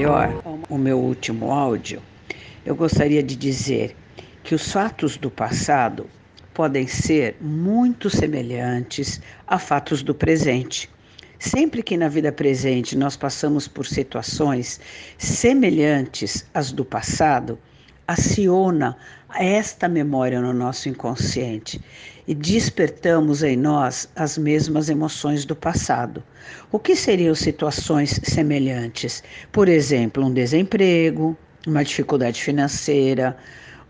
melhor o meu último áudio, eu gostaria de dizer que os fatos do passado podem ser muito semelhantes a fatos do presente. Sempre que na vida presente nós passamos por situações semelhantes às do passado, aciona esta memória no nosso inconsciente e despertamos em nós as mesmas emoções do passado. O que seriam situações semelhantes? Por exemplo, um desemprego, uma dificuldade financeira,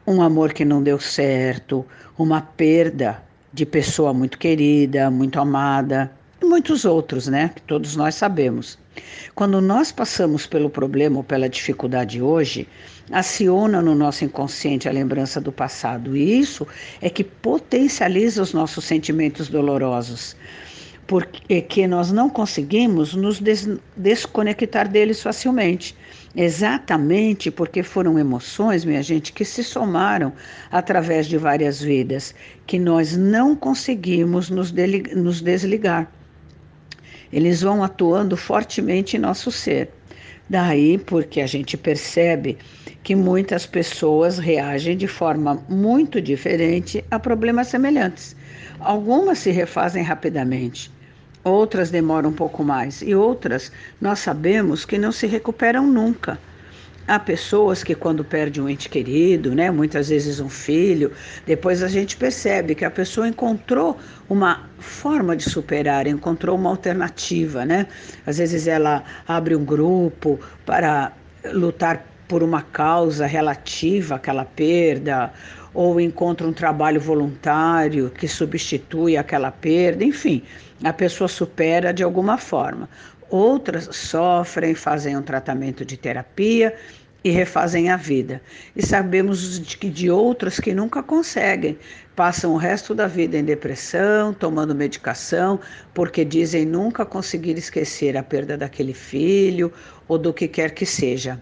um amor que não deu certo, uma perda de pessoa muito querida, muito amada, muitos outros, né? Que todos nós sabemos. Quando nós passamos pelo problema ou pela dificuldade hoje, aciona no nosso inconsciente a lembrança do passado. E isso é que potencializa os nossos sentimentos dolorosos, porque nós não conseguimos nos des desconectar deles facilmente. Exatamente porque foram emoções, minha gente, que se somaram através de várias vidas, que nós não conseguimos nos, nos desligar. Eles vão atuando fortemente em nosso ser. Daí porque a gente percebe que muitas pessoas reagem de forma muito diferente a problemas semelhantes. Algumas se refazem rapidamente, outras demoram um pouco mais e outras nós sabemos que não se recuperam nunca. Há pessoas que, quando perde um ente querido, né, muitas vezes um filho, depois a gente percebe que a pessoa encontrou uma forma de superar, encontrou uma alternativa. Né? Às vezes ela abre um grupo para lutar por uma causa relativa àquela perda, ou encontra um trabalho voluntário que substitui aquela perda, enfim, a pessoa supera de alguma forma. Outras sofrem, fazem um tratamento de terapia e refazem a vida. E sabemos de, de outras que nunca conseguem, passam o resto da vida em depressão, tomando medicação, porque dizem nunca conseguir esquecer a perda daquele filho ou do que quer que seja.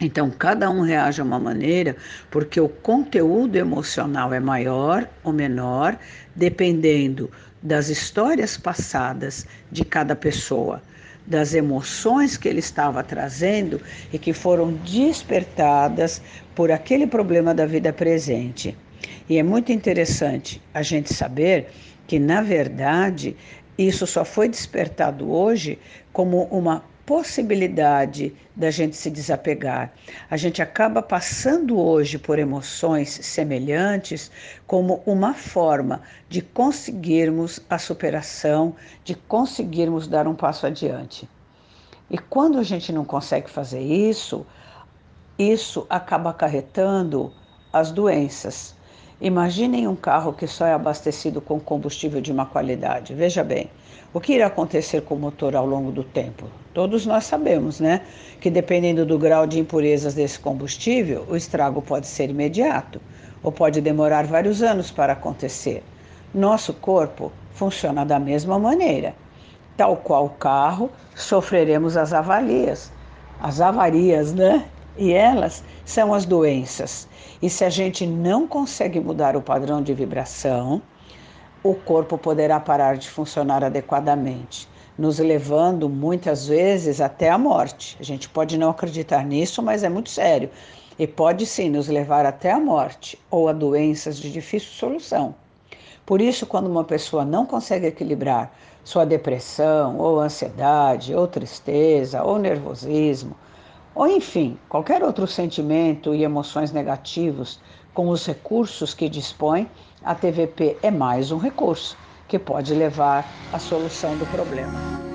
Então, cada um reage de uma maneira, porque o conteúdo emocional é maior ou menor, dependendo das histórias passadas de cada pessoa, das emoções que ele estava trazendo e que foram despertadas por aquele problema da vida presente. E é muito interessante a gente saber que, na verdade, isso só foi despertado hoje como uma possibilidade da gente se desapegar. A gente acaba passando hoje por emoções semelhantes como uma forma de conseguirmos a superação, de conseguirmos dar um passo adiante. E quando a gente não consegue fazer isso, isso acaba acarretando as doenças. Imaginem um carro que só é abastecido com combustível de má qualidade. Veja bem, o que irá acontecer com o motor ao longo do tempo? Todos nós sabemos, né? Que dependendo do grau de impurezas desse combustível, o estrago pode ser imediato ou pode demorar vários anos para acontecer. Nosso corpo funciona da mesma maneira. Tal qual o carro, sofreremos as avarias. As avarias, né? E elas são as doenças. E se a gente não consegue mudar o padrão de vibração, o corpo poderá parar de funcionar adequadamente, nos levando muitas vezes até a morte. A gente pode não acreditar nisso, mas é muito sério. E pode sim nos levar até a morte ou a doenças de difícil solução. Por isso, quando uma pessoa não consegue equilibrar sua depressão, ou ansiedade, ou tristeza, ou nervosismo, ou enfim, qualquer outro sentimento e emoções negativos com os recursos que dispõe, a TVP é mais um recurso que pode levar à solução do problema.